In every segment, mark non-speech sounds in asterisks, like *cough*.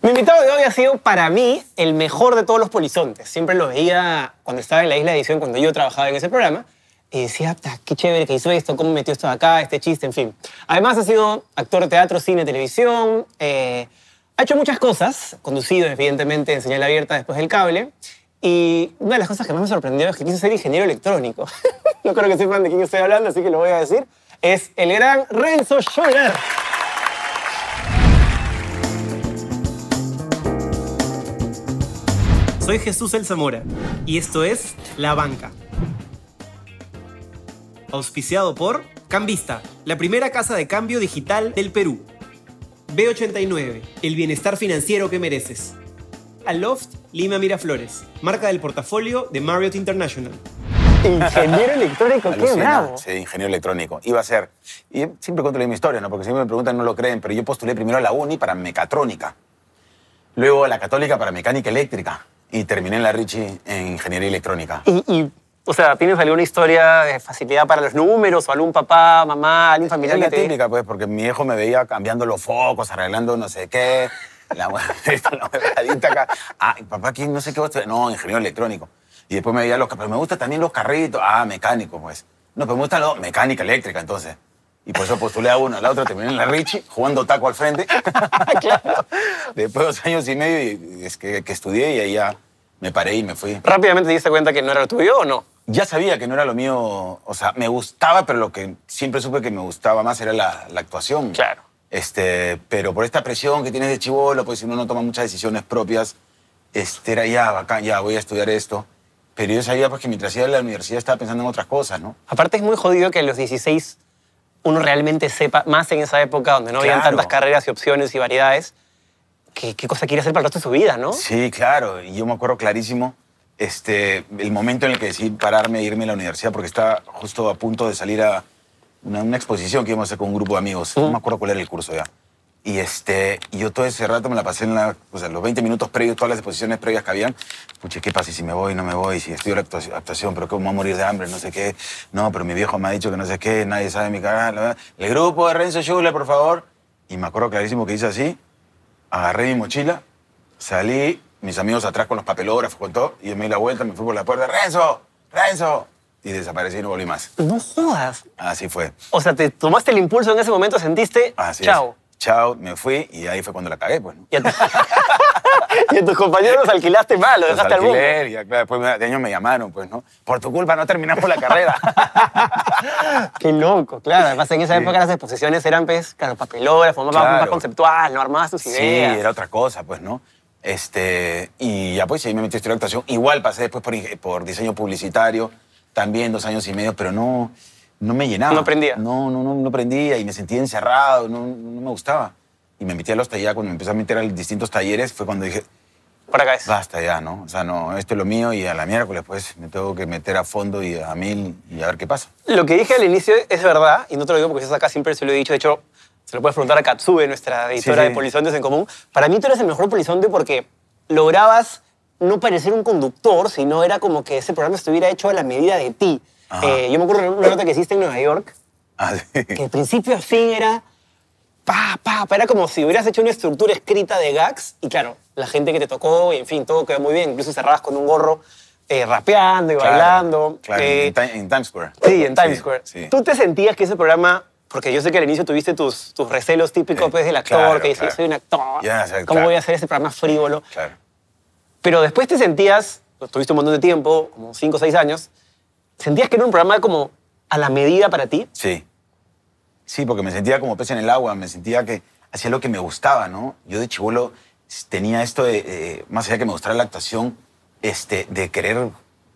Mi invitado de hoy ha sido para mí el mejor de todos los polizontes. Siempre lo veía cuando estaba en la isla de edición, cuando yo trabajaba en ese programa. Y decía, "Ta, qué chévere que hizo esto, cómo metió esto acá, este chiste, en fin. Además ha sido actor de teatro, cine, televisión. eh, ha hecho muchas cosas, conducido evidentemente en señal abierta después del cable. Y una de las cosas que más me sorprendió es que quiso ser ingeniero electrónico. *laughs* no creo que sepan de quién estoy hablando, así que lo voy a decir. Es el gran Renzo Scholler. Soy Jesús El Zamora y esto es La Banca. Auspiciado por Cambista, la primera casa de cambio digital del Perú. B89, el bienestar financiero que mereces. Aloft Lima Miraflores, marca del portafolio de Marriott International. Ingeniero electrónico, qué Alucina. bravo. Sí, ingeniero electrónico. Iba a ser. Y siempre cuento la misma historia, ¿no? Porque siempre me preguntan, no lo creen, pero yo postulé primero a la uni para mecatrónica. Luego a la católica para mecánica eléctrica. Y terminé en la Richie en ingeniería electrónica. Y, y, o sea, ¿tienes alguna historia de facilidad para los números o algún papá, mamá, algún Es familiar la que te... típica, pues, porque mi hijo me veía cambiando los focos, arreglando no sé qué. La *laughs* huevadita acá. Ah, papá, ¿quién? No sé qué. estudiar? No, ingeniero electrónico. Y después me veía los... Pero me gustan también los carritos. Ah, mecánico, pues. No, pero me gusta la mecánica eléctrica, entonces. Y por eso postulé a uno, a la otra terminé en la Richie, jugando taco al frente. *laughs* claro. Después de dos años y medio y es que, que estudié y ahí ya me paré y me fui. ¿Rápidamente te diste cuenta que no era lo tuyo o no? Ya sabía que no era lo mío, o sea, me gustaba, pero lo que siempre supe que me gustaba más era la, la actuación. Claro. Este, pero por esta presión que tienes de chivolo, pues si uno no toma muchas decisiones propias, este, era ya, bacán, ya voy a estudiar esto. Pero yo sabía pues, que mientras iba a la universidad estaba pensando en otras cosas, ¿no? Aparte es muy jodido que a los 16 uno realmente sepa, más en esa época donde no habían Claro. tantas carreras y opciones y variedades, que- qué cosa quiere hacer para el resto de su vida, ¿no? Sí, claro. Y yo me acuerdo clarísimo este, el momento en el que decidí pararme e irme a la universidad porque estaba justo a punto de salir a una, una exposición que íbamos a hacer con un grupo de amigos. No me acuerdo cuál era el curso ya. Y, este, y yo todo ese rato me la pasé en la, o sea, los 20 minutos previos, todas las exposiciones previas que habían. Puche, ¿qué pasa si me voy, no me voy? Si estudio la actuación, actuación, pero cómo voy a morir de hambre, no sé qué. No, pero mi viejo me ha dicho que no sé qué, nadie sabe mi cara. El grupo de Renzo Schuller, por favor. Y me acuerdo clarísimo que hice así agarré mi mochila, salí, mis amigos atrás con los papelógrafos, con todo, y me di la vuelta, me fui por la puerta, ¡Renzo! ¡Renzo! Y desaparecí y no volví más. No jodas. Así fue. O sea, te tomaste el impulso en ese momento, sentiste, Así chao. es. Chao, me fui y ahí fue cuando la cagué, pues. ¿no? *laughs* *laughs* Y a, tus compañeros los alquilaste mal, los Los dejaste al bombo. alquiler, y claro, después de años me llamaron, pues, ¿no? Por tu culpa no terminamos la carrera. *laughs* Qué loco, claro. Además, en esa Sí. época las exposiciones eran, pues, claro, papelógrafo, más, Claro. más conceptual, no armabas tus Sí, ideas. era otra cosa, pues, ¿no? Este, y ya pues ahí me metí a estudiar actuación. Igual pasé después por, por diseño publicitario, también dos años y medio, pero no, no me llenaba. No prendía. No, no, no, no prendía y me sentía encerrado, no, no me gustaba. Y me metí a los talleres, cuando me empecé a meter a distintos talleres, fue cuando dije, Por acá es. basta ya, ¿no? O sea, no, esto es lo mío y a la miércoles, pues, me tengo que meter a fondo y a mil y a ver qué pasa. Lo que dije al inicio es verdad, y no te lo digo porque estás acá, siempre se lo he dicho. De hecho, se lo puedes preguntar a Katsube, nuestra editora sí. de Polizontes en Común. Para mí tú eres el mejor polizonte porque lograbas no parecer un conductor, sino era como que ese programa estuviera hecho a la medida de ti. Eh, yo me acuerdo de una nota que hiciste en Nueva York, Así. que de principio a fin era pa, pa, pa, era como si hubieras hecho una estructura escrita de gags y claro, la gente que te tocó, y en fin, todo quedó muy bien, incluso cerrabas con un gorro eh, rapeando y Claro, bailando. Claro, Eh, en, Ti- en Times Square. Sí, en Times Sí, Square. sí. ¿Tú te sentías que ese programa, porque yo sé que al inicio tuviste tus, tus recelos típicos pues, del actor, claro, que dices, claro. soy un actor, ¿cómo claro. voy a hacer ese programa frívolo? Claro. Pero después te sentías, tuviste un montón de tiempo, como 5 o 6 años, sentías que era un programa como a la medida para ti. Sí. Sí, porque me sentía como pez en el agua, me sentía que hacía lo que me gustaba, ¿no? Yo de chivolo tenía esto de, eh, más allá que me gustara la actuación, este, de querer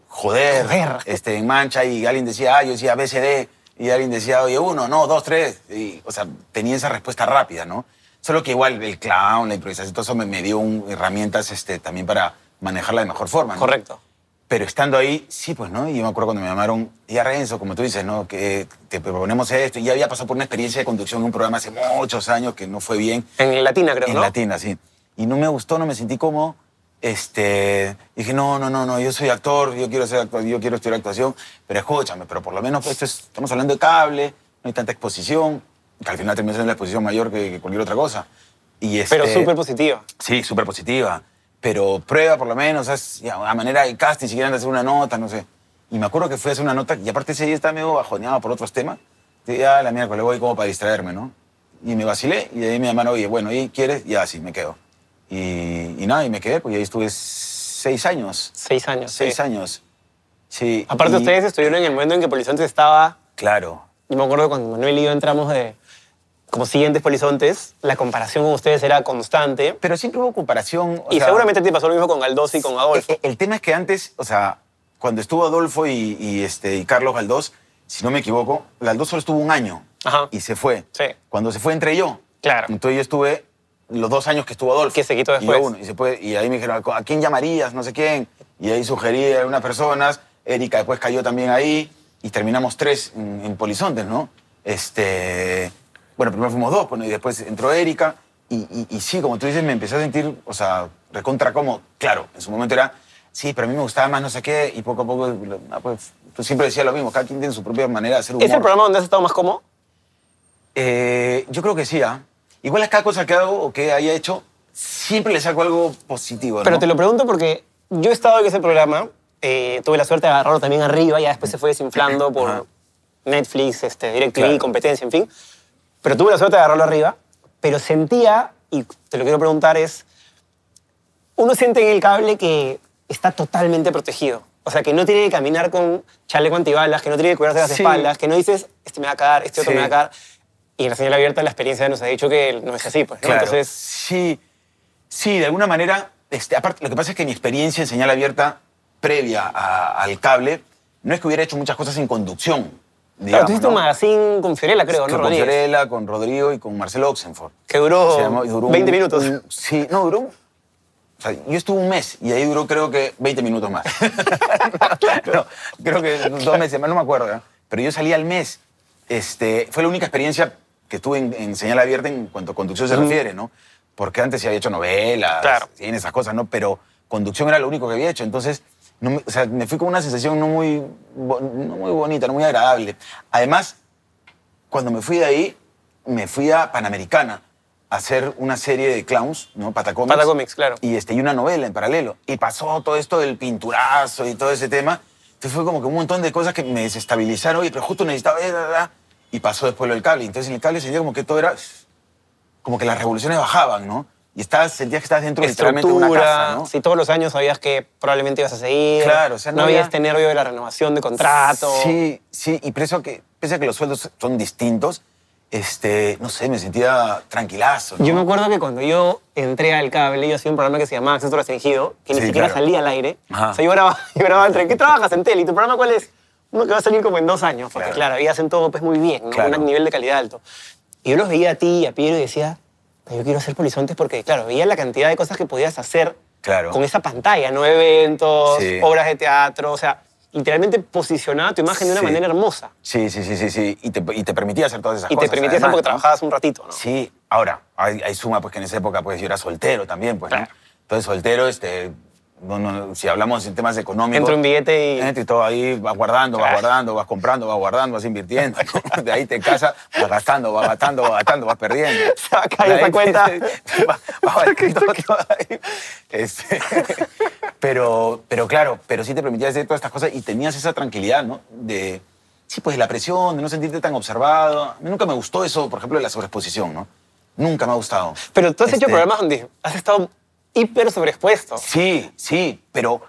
joder, Joder. Este, en mancha y alguien decía, ah, yo decía BCD, y alguien decía, oye, uno, no, dos, tres. Y, o sea, tenía esa respuesta rápida, ¿no? Solo que igual el clown, la improvisación, todo eso me, me dio un- herramientas este, también para manejarla de mejor forma, ¿no? Correcto. Pero estando ahí, sí, pues, ¿no? Y yo me acuerdo cuando me llamaron, ya Renzo, como tú dices, ¿no? Que te proponemos esto. Y ya había pasado por una experiencia de conducción en un programa hace muchos años que no fue bien. En Latina, creo, en ¿no? Latina, sí. Y no me gustó, no me sentí cómodo. Este, dije, no, no, no, no, yo soy actor, yo quiero, ser actor, yo quiero estudiar actuación, pero escúchame, pero por lo menos pues, esto es- estamos hablando de cable, no hay tanta exposición, que al final terminó siendo la exposición mayor que, que cualquier otra cosa. Y este, Pero súper positiva. Sí, súper positiva. Pero prueba por lo menos, ya, a manera de casting, si quieren hacer una nota, no sé. Y me acuerdo que fui a hacer una nota y aparte ese día estaba medio bajoneado por otros temas. Y ya la mierda, le voy como para distraerme, ¿no? Y me vacilé y de ahí me llamaron, oye, bueno, ¿y quieres? Ya, sí, me quedo. Y, y nada, y me quedé, pues y ahí estuve seis años. Seis años. Seis sí. años. Sí. Aparte, y- ustedes estuvieron en el momento en que Polizontes estaba. Claro. Y me acuerdo cuando Manuel y yo entramos de. Como siguientes Polizontes, la comparación con ustedes era constante. Pero siempre hubo comparación. o y sea, seguramente te pasó lo mismo con Galdós y con Adolfo. El, el tema es que antes, o sea, cuando estuvo Adolfo y, y, este, y Carlos Galdós, si no me equivoco, Galdós solo estuvo un año Ajá. y se fue. Sí. Cuando se fue, entré yo. Claro. Entonces yo estuve los dos años que estuvo Adolfo. Que se quitó Y, después. uno, y, se fue- y ahí me dijeron, ¿a quién llamarías? No sé quién. Y ahí sugerí a algunas personas. Erika después cayó también ahí. Y terminamos tres en, en Polizontes, ¿no? Este, bueno, primero fuimos dos, bueno, y después entró Erika. Y, y- y sí, como tú dices, me empecé a sentir, o sea, recontra como, claro, en su momento era, sí, pero a mí me gustaba más no sé qué, y poco a poco, ah, pues, siempre decía lo mismo, cada quien tiene su propia manera de hacer humor. ¿Es el programa donde has estado más cómodo? Eh, yo creo que sí, ¿ah? Igual a cada cosa que hago o que haya hecho, siempre le saco algo positivo, ¿no? Pero te lo pregunto porque yo he estado en ese programa, eh, tuve la suerte de agarrarlo también arriba, ya después se fue desinflando por. Netflix, este, DirecTV, Claro. competencia, en fin. Pero tuve la suerte de agarrarlo arriba, pero sentía, y te lo quiero preguntar, es, uno siente en el cable que está totalmente protegido. O sea, que no tiene que caminar con chaleco antibalas, que no tiene que cuidarse las Sí. espaldas, que no dices, este me va a cagar, este otro Sí. me va a cagar. Y en la señal abierta la experiencia nos ha dicho que no es así, pues, ¿no? Claro, Entonces, sí, sí, de alguna manera, este, aparte, lo que pasa es que mi experiencia en señal abierta previa a- al cable, no es que hubiera hecho muchas cosas en conducción, Claro, digamos, tú hiciste un ¿no? magazine con Fiorella, creo, ¿no, con Rodríguez? Fiorella, con Rodrigo y con Marcelo Oxenford. Que duró, Se llamó- y duró un- 20 minutos. un- sí, no, duró. O sea, yo estuve un mes y ahí duró creo que 20 minutos más. *laughs* no, creo que dos meses más, no me acuerdo. ¿eh? Pero yo salí al mes. Este, fue la única experiencia que tuve en, en señal abierta en cuanto a conducción se refiere, ¿no? Porque antes sí había hecho novelas, Claro. en esas cosas, ¿no? Pero conducción era lo único que había hecho. Entonces, no me, o sea, me fui con una sensación no muy, no muy bonita, no muy agradable. Además, cuando me fui de ahí, me fui a Panamericana a hacer una serie de clowns, ¿no? Patacomics. Patacomics, claro. Y, este, y una novela en paralelo. Y pasó todo esto del pinturazo y todo ese tema. Entonces fue como que un montón de cosas que me desestabilizaron. Oye, pero justo necesitaba... eh. Y pasó después lo del cable. Entonces en el cable sentía como que todo era... Como que las revoluciones bajaban, ¿no? Y estabas, sentías que estabas dentro literalmente de una casa, ¿no? Si todos los años sabías que probablemente ibas a seguir. Claro, o sea, no no había este nervio de la renovación de contrato. Sí, sí, y pese a que, pese a que los sueldos son distintos, este, no sé, me sentía tranquilazo. ¿no? Yo me acuerdo que cuando yo entré al cable, yo hacía un programa que se llamaba Acceso Restringido, que ni Sí, siquiera claro. salía al aire. Ajá. O sea, yo grababa, *laughs* yo grababa entre, ¿qué trabajas en tele? ¿Y tu programa cuál es? Uno que va a salir como en dos años, porque Claro. claro, ahí hacen todo pues muy bien, ¿no? Claro. un nivel de calidad alto. Y yo los veía a ti y a Piero y decía, yo quiero hacer polizontes porque, claro, veía la cantidad de cosas que podías hacer Claro. con esa pantalla, ¿no? Eventos, Sí. obras de teatro, o sea, literalmente posicionaba tu imagen de una Sí. manera hermosa. Sí, sí, sí, sí, sí. Y te, y te permitía hacer todas esas Y cosas. te permitía hacer porque ¿no? trabajabas un ratito, ¿no? Sí, ahora, hay, hay suma pues que en esa época pues yo era soltero también, pues, ¿no? Claro. Entonces soltero, este, no, no, si hablamos en temas económicos... Entra un billete y... Entra y todo ahí, vas guardando, vas guardando, vas comprando, vas guardando, vas invirtiendo. *laughs* De ahí te casas, vas gastando, vas gastando, vas gastando, vas perdiendo. *laughs* *laughs* Se va a caer esa cuenta. todo ahí. Este, pero, pero claro, pero sí te permitía hacer todas estas cosas y tenías esa tranquilidad, ¿no? De, sí, pues de la presión, de no sentirte tan observado. A mí nunca me gustó eso, por ejemplo, de la sobreexposición, ¿no? Nunca me ha gustado. Pero tú has hecho Este, programas donde has estado hiper sobreexpuesto. Sí, sí, pero,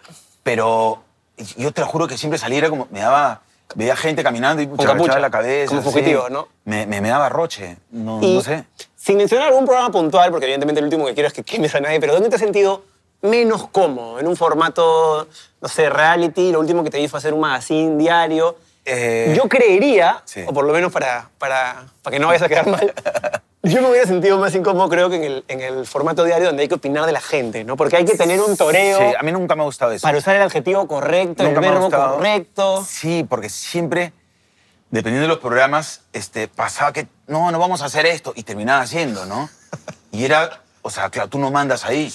pero yo te lo juro que siempre salía como, me daba, veía gente caminando y agachaba la cabeza. como sí. fugitivo, ¿no? Me, me, me daba roche, no, Y no sé. sin mencionar algún programa puntual, porque evidentemente el último que quiero es que quemes a nadie, pero ¿dónde te has sentido menos cómodo? En un formato, no sé, reality, lo último que te vi fue hacer un magazine diario. Eh, Yo creería, sí. o por lo menos para, para, para que no vayas a quedar mal, *laughs* yo me hubiera sentido más incómodo creo que en el, en el formato diario donde hay que opinar de la gente, ¿no? Porque hay que tener un toreo Sí, a mí nunca me ha gustado eso. para usar el adjetivo correcto, Nunca el verbo correcto. Sí, porque siempre, dependiendo de los programas, este, pasaba que, no, no vamos a hacer esto, y terminaba haciendo, ¿no? Y era, o sea, claro, tú no mandas ahí.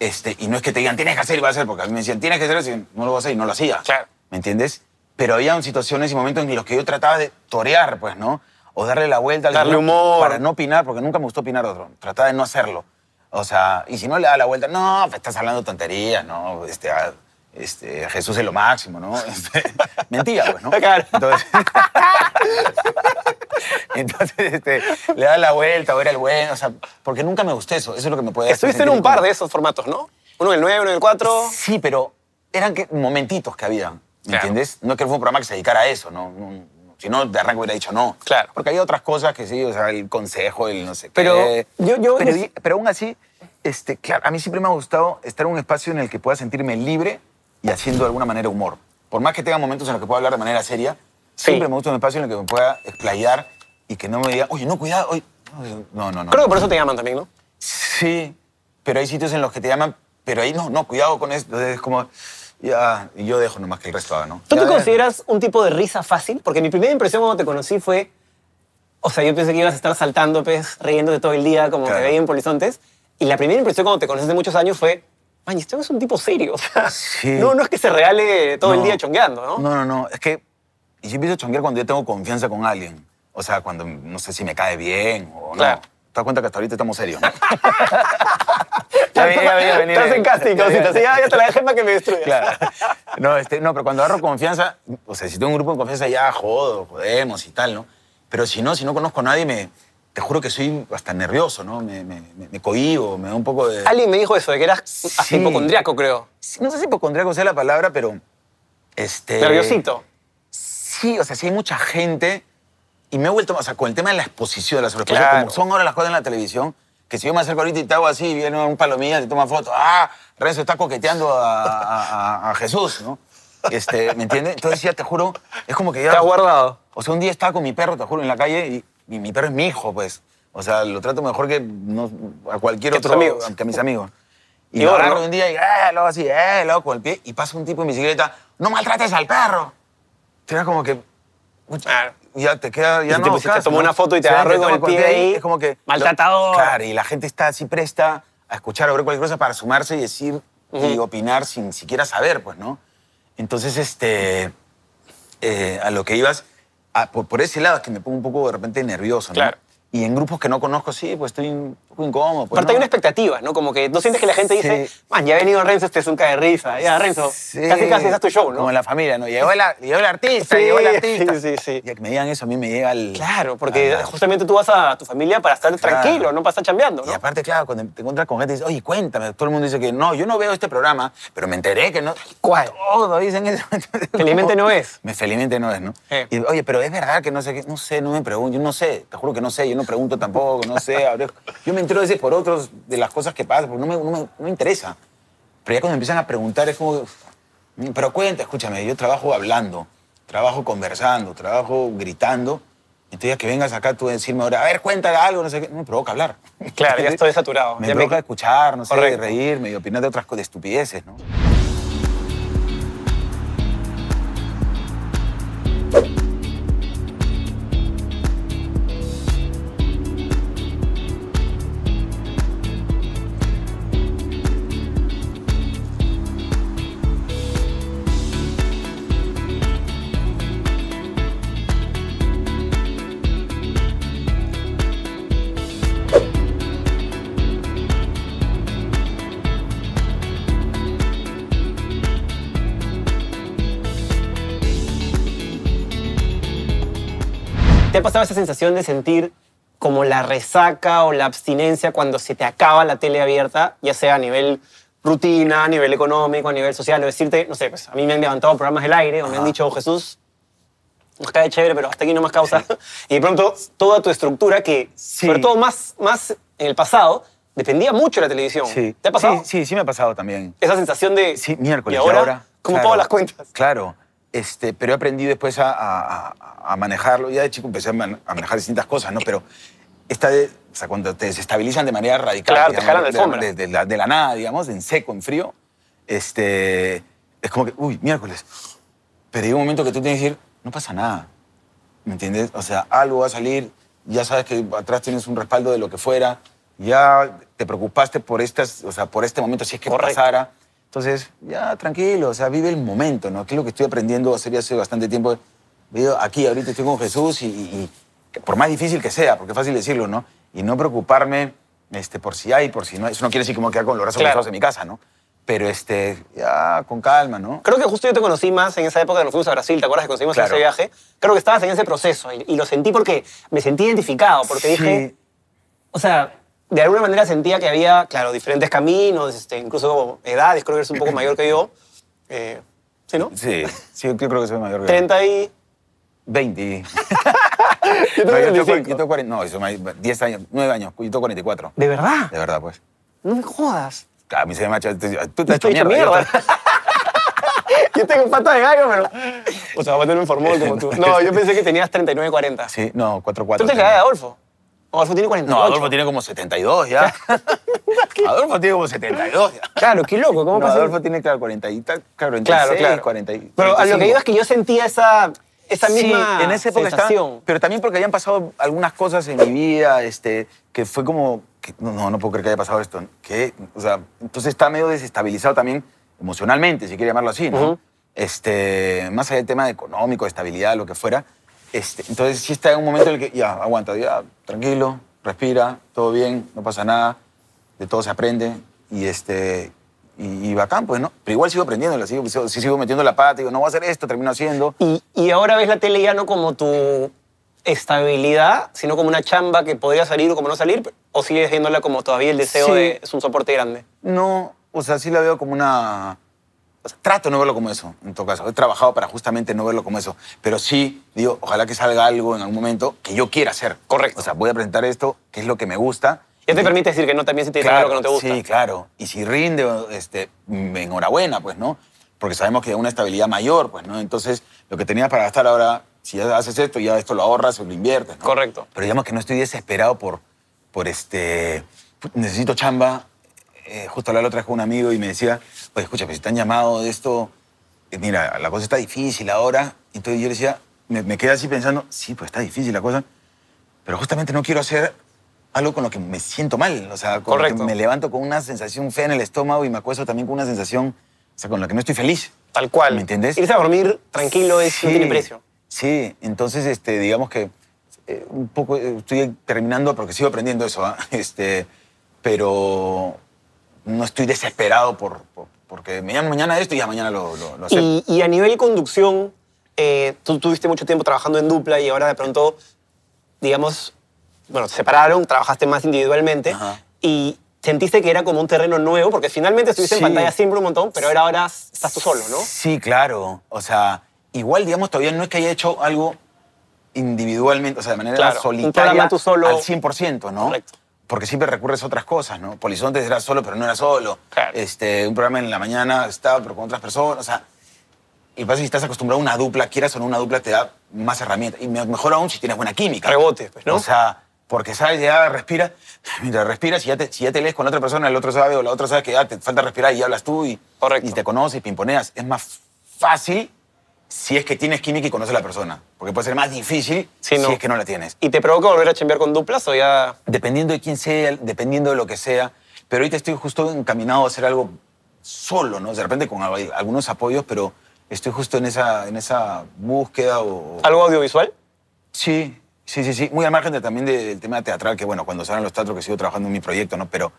Este, y no es que te digan, tienes que hacer y vas a hacer, porque a mí me decían, tienes que hacer y no lo vas a hacer y no lo hacía. Claro. ¿Me entiendes? Pero había situaciones y momentos en los que yo trataba de torear, pues, ¿no? O darle la vuelta al Darle guion humor. Para no opinar, porque nunca me gustó opinar de otro. Trataba de no hacerlo. O sea, y si no le da la vuelta, no, pues estás hablando tonterías, ¿no? Este, este, Jesús es lo máximo, ¿no? Este, *laughs* mentira, pues, ¿no? Claro. Entonces, *laughs* entonces este, le da la vuelta, o era el bueno, o sea, porque nunca me gustó eso, eso es lo que me puede Estuviste en un par como- de esos formatos, ¿no? Uno en el 9, uno en el 4. Sí, pero eran que- momentitos que había, ¿me Claro. entiendes? No es que fue un programa que se dedicara a eso, ¿no? No- si no, de arranque hubiera dicho no. Claro. Porque había otras cosas que sí, o sea, el consejo, el no sé Pero qué. yo- yo- pero, aún así, este, claro, a mí siempre me ha gustado estar en un espacio en el que pueda sentirme libre y haciendo de alguna manera humor. Por más que tenga momentos en los que pueda hablar de manera seria, Sí. siempre me gusta un espacio en el que me pueda explayar y que no me diga, oye, no, cuidado, oye. No, no, no. Creo que por eso te llaman también, ¿no? Sí, pero hay sitios en los que te llaman, pero ahí no, no, cuidado con esto. Es como, ya, y yo dejo nomás que el resto haga, ¿no? ¿Tú Ya, te consideras un tipo de risa fácil? Porque mi primera impresión cuando te conocí fue. O sea, yo pensé que ibas a estar saltando, pues, riéndote todo el día, como Claro. te veía en Polizontes. Y la primera impresión cuando te conocí hace muchos años fue. Man, este es un tipo serio. *laughs* O sea, Sí. no, no es que se regale todo el No. día chongueando, ¿no? No, no, no. Es que yo empiezo a chonguear cuando yo tengo confianza con alguien. O sea, cuando no sé si me cae bien o no. Claro. ¿Te das cuenta que hasta ahorita estamos serios? ¿no? *laughs* ya venía, ya venía, venía. Estás en casting, Ya, ya, cosita. Ya, ya te la dejé para que me destruyas. Claro. No, este, no, pero cuando agarro confianza, o sea, si tengo un grupo de confianza ya jodo, jodemos y tal, ¿no? Pero si no, si no conozco a nadie, me, te juro que soy hasta nervioso, ¿no? Me, me, me, cohíbo, me da un poco de... Alguien me dijo eso, de que eras Sí. hipocondriaco, creo. Sí, No sé si hipocondríaco sea la palabra, pero... Este, Nerviosito. Sí, o sea, sí hay mucha gente y me he vuelto, o sea, con el tema de la exposición, de la sobreexposición, Claro. como son ahora las cosas en la televisión, que si yo me acerco ahorita y te hago así, viene un palomilla, te toma foto, ah, Renzo está coqueteando a, a- a- Jesús, ¿no? Este, ¿Me entiendes? Entonces ya te juro, es como que ya... Está guardado. O sea, un día estaba con mi perro, te juro, en la calle y, y mi perro es mi hijo, pues. O sea, lo trato mejor que no- a cualquier otro... amigos. Que a mis amigos. *laughs* Y, Y lo agarro ¿no? un día y eh, lo hago así, eh, lo hago con el pie y pasa un tipo en bicicleta, no maltrates al perro. Era como que... Claro. Ya te queda, Y ya el no. te caso, tomó ¿no? una foto y te Sí, agarró con el pie ahí, Es como que... maltratador. Claro, y la gente está así presta a escuchar o ver cualquier cosa para sumarse y decir y Ujú. opinar sin siquiera saber, pues, ¿no? Entonces, este... eh, a lo que ibas, a- por, por ese lado es que me pongo un poco de repente nervioso, ¿no? Claro. Y en grupos que no conozco, sí, pues estoy poco incómodo. Pues, Aparte hay ¿no? una expectativa, ¿no? Como que no sientes que la gente dice, Sí. man, ya ha venido Renzo, este es un cae de risa. Ya, Renzo, Sí. casi casi es tu show, ¿no? Como en la familia, ¿no? Llegó el, ar- llegó el artista, Sí, llegó el artista. sí, sí, sí. Y que me digan eso, a mí me llega el... Claro, porque justamente tú vas a tu familia para estar Claro. tranquilo, no para estar chambeando, Y ¿no? aparte, claro, cuando te encuentras con gente, dices, oye, cuéntame. Todo el mundo dice que no, yo no veo este programa, pero me enteré que no. ¿Cuál? Todo dicen eso. *laughs* Felizmente no es. Me, felizmente no es, ¿no? Eh. Y, oye, pero es verdad que no sé qué. No sé, no me pregunto. Yo no sé, te juro que no sé. Yo no pregunto tampoco, no sé. *laughs* Yo me entero a veces por otros de las cosas que pasan, porque no me, no me- no me interesa. Pero ya cuando empiezan a preguntar es como. Pero cuenta, escúchame, yo trabajo hablando, trabajo conversando, trabajo gritando. Entonces, ya que vengas acá tú a decirme ahora, a ver, cuéntale algo, no sé qué, no me provoca hablar. Claro, ya estoy saturado. *laughs* Me Ya provoca escuchar, no sé, Correcto. reírme y opinar de otras de estupideces, ¿no? ¿Te ha pasado esa sensación de sentir como la resaca o la abstinencia cuando se te acaba la tele abierta, ya sea a nivel rutina, a nivel económico, a nivel social, o decirte, no sé, pues a mí me han levantado programas del aire o me han Ajá. dicho, Jesús, nos cae chévere, pero hasta aquí no más causa. *laughs* Y de pronto toda tu estructura que, Sí. sobre todo más, más en el pasado, dependía mucho de la televisión. ¿Te ha pasado? Sí, sí, sí me ha pasado también. Esa sensación de, Sí, miércoles. ¿y ahora? ¿Cómo claro, pago las cuentas? Claro. Este, pero he aprendido después a, a- a- manejarlo. Ya de chico empecé a, man- a manejar distintas cosas, ¿no? Pero esta de, o sea, cuando te desestabilizan de manera radical. Claro, te digamos, jalan la de, de- de la, de la nada, digamos, en seco, en frío, este, es como que, uy, miércoles. Pero hay un momento que tú tienes que decir, no pasa nada. ¿Me entiendes? O sea, algo va a salir, ya sabes que atrás tienes un respaldo de lo que fuera, ya te preocupaste por, estas, o sea, por este momento, si es que Correcto. pasara. Entonces, ya tranquilo, o sea, vive el momento, ¿no? Que es lo que estoy aprendiendo a hacer ya hace bastante tiempo. Veo aquí, ahorita estoy con Jesús y, y- y por más difícil que sea, porque es fácil decirlo, ¿no? Y no preocuparme este, por si hay, por si no. Eso no quiere decir que me voy a quedar con los brazos Claro. en mi casa, ¿no? Pero este, ya con calma, ¿no? Creo que justo yo te conocí más en esa época nos fuimos a Brasil, ¿te acuerdas que conseguimos Claro. ese viaje? Creo que estabas en ese proceso y, y lo sentí porque me sentí identificado, porque dije, o sea, de alguna manera sentía que había, claro, diferentes caminos, este, incluso edades, creo que eres un poco mayor que yo. Eh, ¿Sí, no? Sí, sí, yo creo que soy mayor que 30 y... 20. *laughs* Yo tengo No, yo tengo, 25. yo tengo 40, no, soy mayor- 10 años, 9 años, yo tengo 44. ¿De verdad? De verdad, pues. No me jodas. Claro, a mí se me macho, tú te has hecho hecho mierda. mierda. yo *laughs* tengo pata de gallo, pero... O sea, voy a tener un formol como tú. *laughs* No, yo pensé que tenías 39, 40. Sí, no, 44. ¿Tú te quedás de Adolfo? Adolfo tiene 48. No, Adolfo tiene como 72 ya. *laughs* Adolfo tiene como 72 ya. Claro, qué loco. ¿Cómo No, pasa? Adolfo tiene, claro, 40 y tal, claro, 46, Claro, claro. 40 y- Pero a lo que 45. digo es que yo sentía esa, esa misma sí, en esa época estaba, sensación. pero también porque habían pasado algunas cosas en mi vida, este, que fue como, que, no, no, puedo creer que haya pasado esto, que, o sea, entonces está medio desestabilizado también emocionalmente, si quiere llamarlo así, ¿no? Este, más allá del tema económico, de estabilidad, lo que fuera, este, entonces sí está en un momento en el que, ya, aguanta, ya, tranquilo, respira, todo bien, no pasa nada, de todo se aprende, y este... Y, y bacán, pues, ¿no? Pero igual sigo aprendiendo, sigo, sigo, sigo metiendo la pata, digo, no voy a hacer esto, termino haciendo. Y, y ahora ves la tele ya no como tu estabilidad, sino como una chamba que podría salir o como no salir, o sigues viéndola como todavía el deseo Sí. de es un soporte grande. No, o sea, sí la veo como una... o sea, trato de no verlo como eso, en todo caso. He trabajado para justamente no verlo como eso. Pero sí, digo, ojalá que salga algo en algún momento que yo quiera hacer. Correcto. O sea, voy a presentar esto, que es lo que me gusta. Ya te permite decir que no también si te dicen claro, algo que no te gusta. Sí, claro. Y si rinde, este, enhorabuena, pues, ¿no? Porque sabemos que hay una estabilidad mayor, pues, ¿no? Entonces, lo que tenías para gastar ahora, si ya haces esto, ya esto lo ahorras o lo inviertes, ¿no? Correcto. Pero digamos que no estoy desesperado por, por este... Necesito chamba. Eh, justo hablaba la otra vez con un amigo y me decía, oye, escucha, pues si te han llamado de esto, eh, mira, la cosa está difícil ahora. Entonces yo le decía, me, me quedé así pensando, sí, pues está difícil la cosa, pero justamente no quiero hacer algo con lo que me siento mal. O sea, con lo Correcto. que me levanto con una sensación fea en el estómago y me acuesto también con una sensación, o sea, con la que no estoy feliz. Tal cual. ¿Me entiendes? Irse a dormir tranquilo es, no Sí, tiene precio. Sí, entonces, este, digamos que eh, un poco eh, estoy terminando porque sigo aprendiendo eso, ¿ah? *laughs* este, pero no estoy desesperado por, por- porque me llaman mañana esto y ya mañana lo, lo, lo acepto. Y, y a nivel conducción, eh, tú tuviste mucho tiempo trabajando en dupla y ahora de pronto, digamos, bueno, se separaron, trabajaste más individualmente Ajá. y sentiste que era como un terreno nuevo, porque finalmente estuviste en Sí. pantalla siempre un montón, pero ahora, ahora estás tú solo, ¿no? Sí, claro. O sea, igual, digamos, todavía no es que haya hecho algo individualmente, o sea, de manera Claro, solitaria tú solo. al 100%, ¿no? Correcto. Porque siempre recurres a otras cosas, ¿no? Polizontes era solo, pero no era solo. Claro. Este, un programa en la mañana estaba, pero con otras personas. O sea, y pasa que si estás acostumbrado a una dupla, quieras o no, una dupla te da más herramientas. Y me- mejor aún si tienes buena química. Rebote, pues, ¿no? O sea, porque sabes, ya respira. *laughs* Mientras respiras, si ya, te, si ya te lees con otra persona, el otro sabe o la otra sabe que ya te falta respirar y hablas tú y, Correcto. y te conoces y pimponeas. Es más fácil si es que tienes química y conoces a la persona. Porque puede ser más difícil Sí, si no. es que no la tienes. ¿Y te provoca volver a chambear con duplas o ya...? Dependiendo de quién sea, dependiendo de lo que sea. Pero ahorita estoy justo encaminado a hacer algo solo, ¿no? De repente con al- algunos apoyos, pero estoy justo en esa, en esa búsqueda o... ¿Algo audiovisual? Sí, sí, sí, sí. Muy al margen de- también del tema teatral, que bueno, cuando salen los teatros que sigo trabajando en mi proyecto, ¿no? Pero,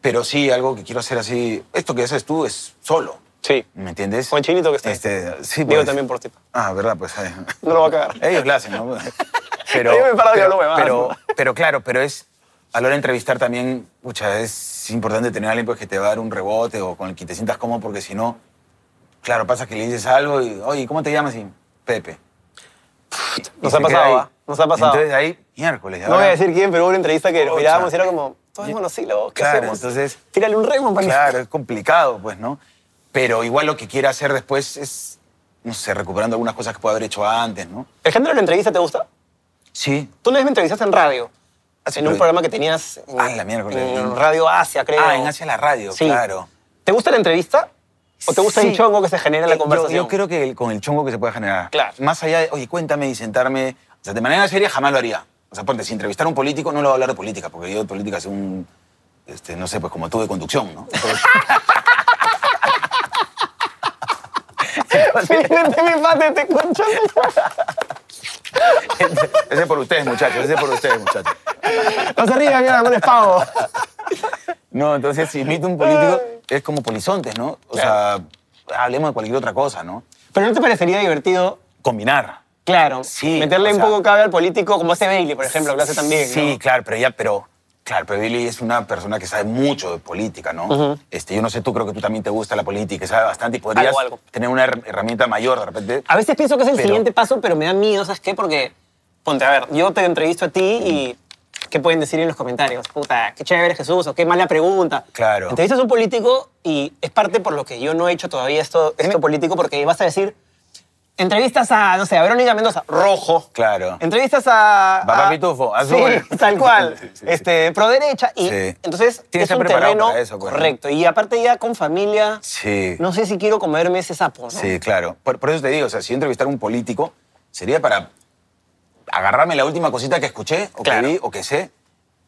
pero sí, algo que quiero hacer así. Esto que haces tú es solo, Sí. ¿me entiendes? Con Chinito que está. Este, sí, Digo pues. también por ti. Ah, verdad, pues. eh. No lo va a cagar. *laughs* Ellos la hacen, ¿no? *laughs* Pero, Yo me pero, hablo huevadas, pero, ¿no? pero claro, pero es. A la hora de entrevistar también, pucha, es importante tener a alguien pues, que te va a dar un rebote o con el que te sientas cómodo, porque si no, claro, pasa que le dices algo y, oye, ¿cómo te llamas? Y, Pepe. Nos Y ha se queda pasado, ahí. ¿ah? Nos ha pasado. Entonces ahí, miércoles. No voy a decir quién, pero hubo una entrevista que nos mirábamos y era como, todos monosílabos, ¿qué Claro, hacemos? entonces- Tírale un remo para Claro, es complicado, pues, ¿no? Pero igual lo que quiere hacer después es, no sé, recuperando algunas cosas que puede haber hecho antes, ¿no? ¿El género de la entrevista te gusta? Sí. Tú una vez me entrevistaste en radio, Ah, en un programa que tenías en, Ah, la miércoles. en Radio Asia, creo. Ah, en Hacia la Radio, Sí. claro. ¿Te gusta la entrevista? ¿O te gusta Sí. el chongo que se genera en la Eh, yo- conversación? Yo, creo que el- con el chongo que se puede generar. Claro. Más allá de, oye, cuéntame y sentarme. O sea, de manera seria jamás lo haría. O sea, ponte, si entrevistar a un político, no le voy a hablar de política, porque yo de política soy un. Este, no sé, pues como tú de conducción, ¿no? Mi padre te ese es por ustedes, muchachos, ese es por ustedes, muchachos. No se rían, ya, no les pago. No, entonces si imito un político es como polizontes, ¿no? O sea, hablemos de cualquier otra cosa, ¿no? Pero ¿no te parecería divertido, Combinar. claro, Sí, meterle o un poco cabe al político como hace Bailey, por ejemplo, lo hace también, Sí, ¿no? claro, pero ya, pero. Claro, pero Billy es una persona que sabe mucho de política, ¿no? Ujú. este, yo no sé, tú creo que tú también te gusta la política, y sabe bastante y podrías Algo, algo. tener una her- herramienta mayor de repente. A veces pienso que es el Pero- siguiente paso, pero me da miedo, ¿sabes qué? Porque, ponte, a ver, yo te entrevisto a ti y ¿qué pueden decir en los comentarios? Puta, qué chévere Jesús, o qué mala pregunta. Claro. Entrevistas a un político y es parte por lo que yo no he hecho todavía esto, esto político, porque vas a decir, entrevistas a, no sé, a Verónica Mendoza, rojo. Claro. Entrevistas a... Papá a- Pitufo, azul. Sí, *laughs* tal cual. Sí, sí, sí. Este, pro derecha. Y Sí. entonces Tienes que es estar un preparado terreno para eso, pues, ¿no? correcto. Y aparte ya con familia, Sí. no sé si quiero comerme ese sapo, ¿no? Sí, claro. Por, por eso te digo, o sea, si yo entrevistara a un político, sería para agarrarme la última cosita que escuché, o Claro. que vi, o que sé,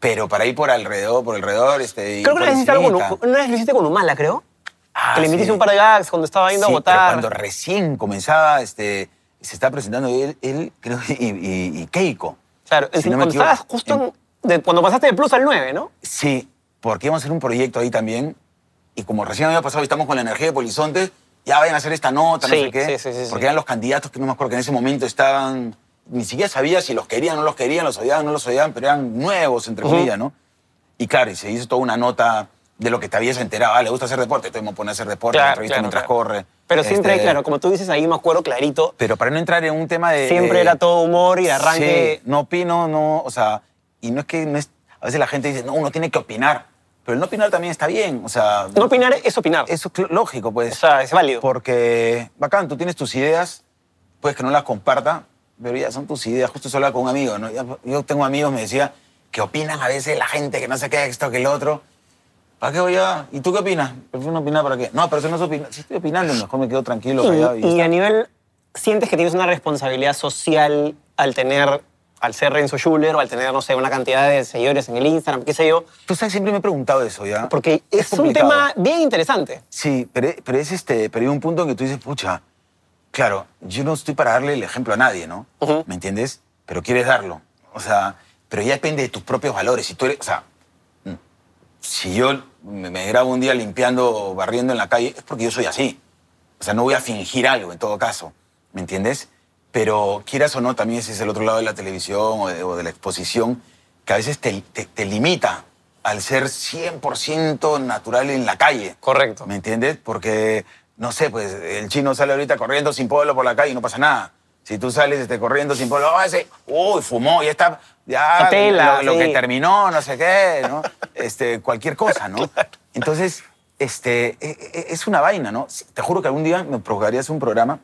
pero para ir por alrededor, por alrededor, este, y Creo que por una vez, hiciste algo con, encimita. una vez lo hiciste con Humala, creo. Ah, que le sí. metiste un par de gags cuando estaba yendo Sí, a votar. pero cuando recién comenzaba, este, se está presentando él, él creo, y, y- y Keiko. Claro, Si no cuando equivoco. estabas justo en- de- cuando pasaste de plus al 9, ¿no? Sí, porque íbamos a hacer un proyecto ahí también. Y como recién había pasado y estamos con la energía de Polizonte, ya vayan a hacer esta nota, no sé qué. sí, sí, sí, porque eran los candidatos que no me acuerdo que en ese momento estaban. Ni siquiera sabía si los querían, no los querían, los odiaban, no los odiaban, pero eran nuevos, entre comillas, ¿no? Y claro, y se hizo toda una nota de lo que te habías enterado. Ah, le gusta hacer deporte, entonces me pone a hacer deporte, Claro, la entrevista claro, mientras claro. corre. Pero siempre, Este, claro, como tú dices, ahí me acuerdo clarito. Pero para no entrar en un tema de. Siempre de- era todo humor y arranque. Sí, no opino, no, o sea, y no es que no es, a veces la gente dice, no, uno tiene que opinar, pero el no opinar también está bien, o sea, No opinar es opinar. eso es lógico, o pues, sea, es válido. porque, bacán, tú tienes tus ideas, puedes que no las comparta, pero ya son tus ideas, justo hablaba con un amigo, ¿no? Yo tengo amigos, me decía, que opinan a veces la gente, que no sé qué, esto, que el otro. ¿Para qué voy a...? ¿Y tú qué opinas? Prefiero no opinar para qué. No, pero eso no es opinar. Si estoy opinando, mejor me quedo tranquilo, callado y, a nivel, ¿sientes que tienes una responsabilidad social al tener, al ser Renzo Schuller o al tener, no sé, una cantidad de seguidores en el Instagram, qué sé yo? Tú sabes, siempre me he preguntado eso, ¿ya? Porque es, un complicado. tema bien interesante. Sí, pero, pero es este, pero hay un punto en que tú dices, pucha, claro, yo no estoy para darle el ejemplo a nadie, ¿no? ¿Me entiendes? Pero quieres darlo. O sea, pero ya depende de tus propios valores. Si tú eres, o sea, si yo me, grabo un día limpiando o barriendo en la calle, es porque yo soy así. O sea, no voy a fingir algo en todo caso, ¿me entiendes? Pero quieras o no, también ese es el otro lado de la televisión o de, o de la exposición, que a veces te, te- te limita al ser 100% natural en la calle. Correcto. ¿Me entiendes? Porque, no sé, pues el chino sale ahorita corriendo sin polo por la calle y no pasa nada. Si tú sales este, corriendo sin polo, oh, ese, uy, fumó, ya está, ya La tela, lo, lo sí. que terminó, no sé qué, ¿no? *laughs* Este, cualquier cosa, ¿no? Entonces, este, e- e- es una vaina, ¿no? Te juro que algún día me provocaría hacer un programa,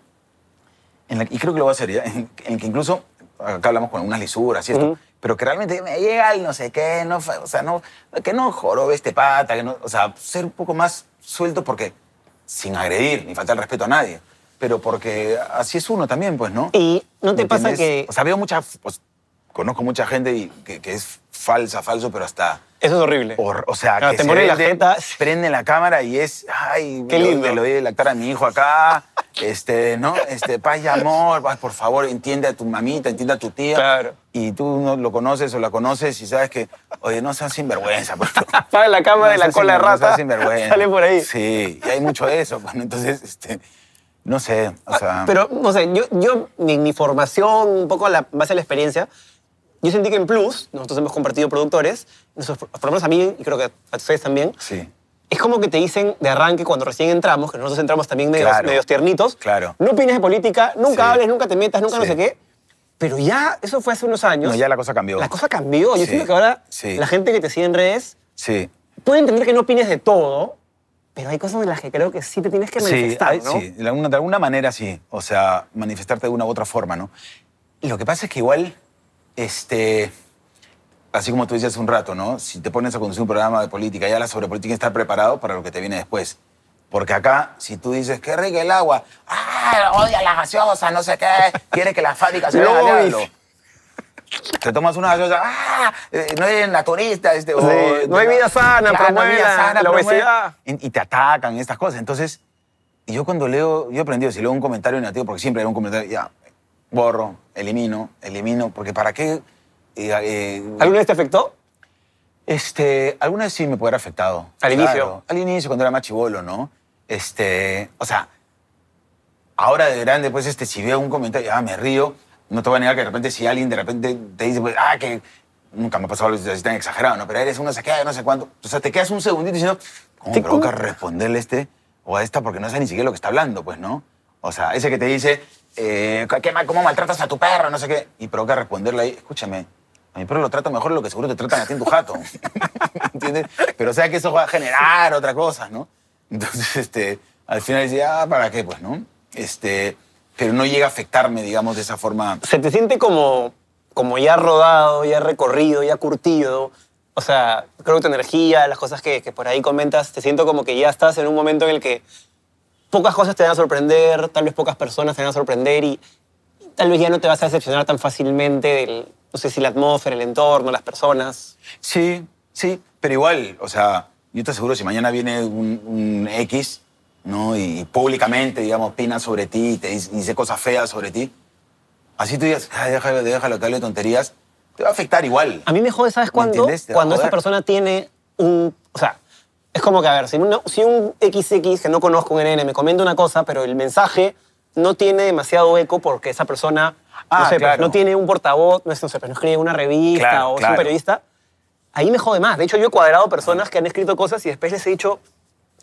en la- y creo que lo voy a hacer ya, en, el que incluso, acá hablamos con algunas lisuras y esto, pero que realmente me llega el no sé qué, no, o sea, no, que no jorobe este pata, que no, o sea, ser un poco más suelto porque, sin agredir, ni faltar el respeto a nadie, pero porque así es uno también, pues, ¿no? Y no te ¿Me pasa entiendes? que... O sea, veo mucha, pues, conozco mucha gente y que, que es falsa, falso, pero hasta... Eso es horrible. O, o sea, Claro, que te se ponen la jeta. prende la cámara y es, ay, Qué me lo- lindo. me lo voy a lactar a mi hijo acá, *laughs* este, ¿no? Este, paz y amor, ay, por favor, entiende a tu mamita, entiende a tu tía. Claro. Y tú no lo conoces o la conoces y sabes que, oye, no seas sinvergüenza, por favor. *laughs* Apaga la cama de la cola de sinver- no rata. seas sinvergüenza. *laughs* Sale por ahí. Sí, y hay mucho de eso. Bueno, entonces, este, no sé, o sea... Ah, Pero, no sé, yo, yo mi, mi formación, un poco a la base de la experiencia, yo sentí que en Plus, nosotros hemos compartido productores, nosotros, por lo menos a mí, y creo que a ustedes también, Sí. es como que te dicen de arranque cuando recién entramos, que nosotros entramos también medios, Claro. medios tiernitos, Claro. no opines de política, nunca Sí. hables, nunca te metas, nunca no Sí. sé qué. Pero ya, eso fue hace unos años. No, ya la cosa cambió. La cosa cambió. Yo siento que ahora la gente que te sigue en redes Sí. puede entender que no opines de todo, pero hay cosas en las que creo que sí te tienes que Sí, manifestar, hay- ¿no? sí, de alguna, de alguna manera sí. O sea, manifestarte de una u otra forma, ¿no? Y lo que pasa es que igual, este, así como tú decías hace un rato, ¿no? Si te pones a conducir un programa de política y hablas sobre política, estar preparado para lo que te viene después. Porque acá, si tú dices, qué rica el agua, ¡ah, odia la gaseosa, no sé qué, quiere que la fábrica se vea al Lobbies. diablo. Te tomas una gaseosa, ¡ah! eh, no eres naturista, este, o- Sí, no hay vida sana, promueve la- la promueve- obesidad. y, y te atacan estas cosas. Entonces, yo cuando leo, yo he aprendido, si leo un comentario negativo, porque siempre hay un comentario, ya, borro, elimino, elimino, porque ¿para qué? Eh, eh, ¿Alguna vez te afectó? Este, alguna vez sí me puede haber afectado. Al inicio. Al inicio, cuando era más chivolo, ¿no? Este, o sea, ahora de grande, pues, este, si veo un comentario, ah, me río, no te voy a negar que de repente si alguien de repente te dice, pues, ah, que nunca me ha pasado algo así tan exagerado, ¿no? Pero eres una saqueada, no sé cuánto. O sea, te quedas un segundito diciendo, ¿cómo me provoca responderle a este o a esta porque no sabe ni siquiera lo que está hablando, pues, ¿no? O sea, ese que te dice, eh, ¿qué ¿cómo maltratas a tu perro? No sé qué. Y provoca responderle ahí, escúchame, a mi perro lo trata mejor de lo que seguro te tratan a ti en tu jato. *laughs* ¿Entiendes? Pero o sea que eso va a generar otra cosa, ¿no? Entonces, este, al final dice, ah, ¿para qué? Pues, ¿no? Este, pero no llega a afectarme, digamos, de esa forma. se te siente como, como ya rodado, ya recorrido, ya curtido. O sea, creo que tu energía, las cosas que, que por ahí comentas, te siento como que ya estás en un momento en el que pocas cosas te van a sorprender, tal vez pocas personas te van a sorprender y, y tal vez ya no te vas a decepcionar tan fácilmente del, no sé si la atmósfera, el entorno, las personas. Sí, sí, pero igual, o sea, yo te aseguro, si mañana viene un, un X, ¿no? Y, públicamente, digamos, opina sobre ti y te dice, dice cosas feas sobre ti, así tú digas, "Ay, déjalo, déjalo que hable tonterías, te va a afectar igual. A mí me jode, ¿sabes ¿Me cuándo? Cuando esa persona tiene un... O sea, es como que, a ver, si, una- si un XX que no conozco un NN me comenta una cosa, pero el mensaje no tiene demasiado eco porque esa persona, Ah, no sé, pues, claro. no tiene un portavoz, no, es, no sé, no escribe una revista Claro, o es un claro. periodista, ahí me jode más. De hecho, yo he cuadrado personas que han escrito cosas y después les he dicho...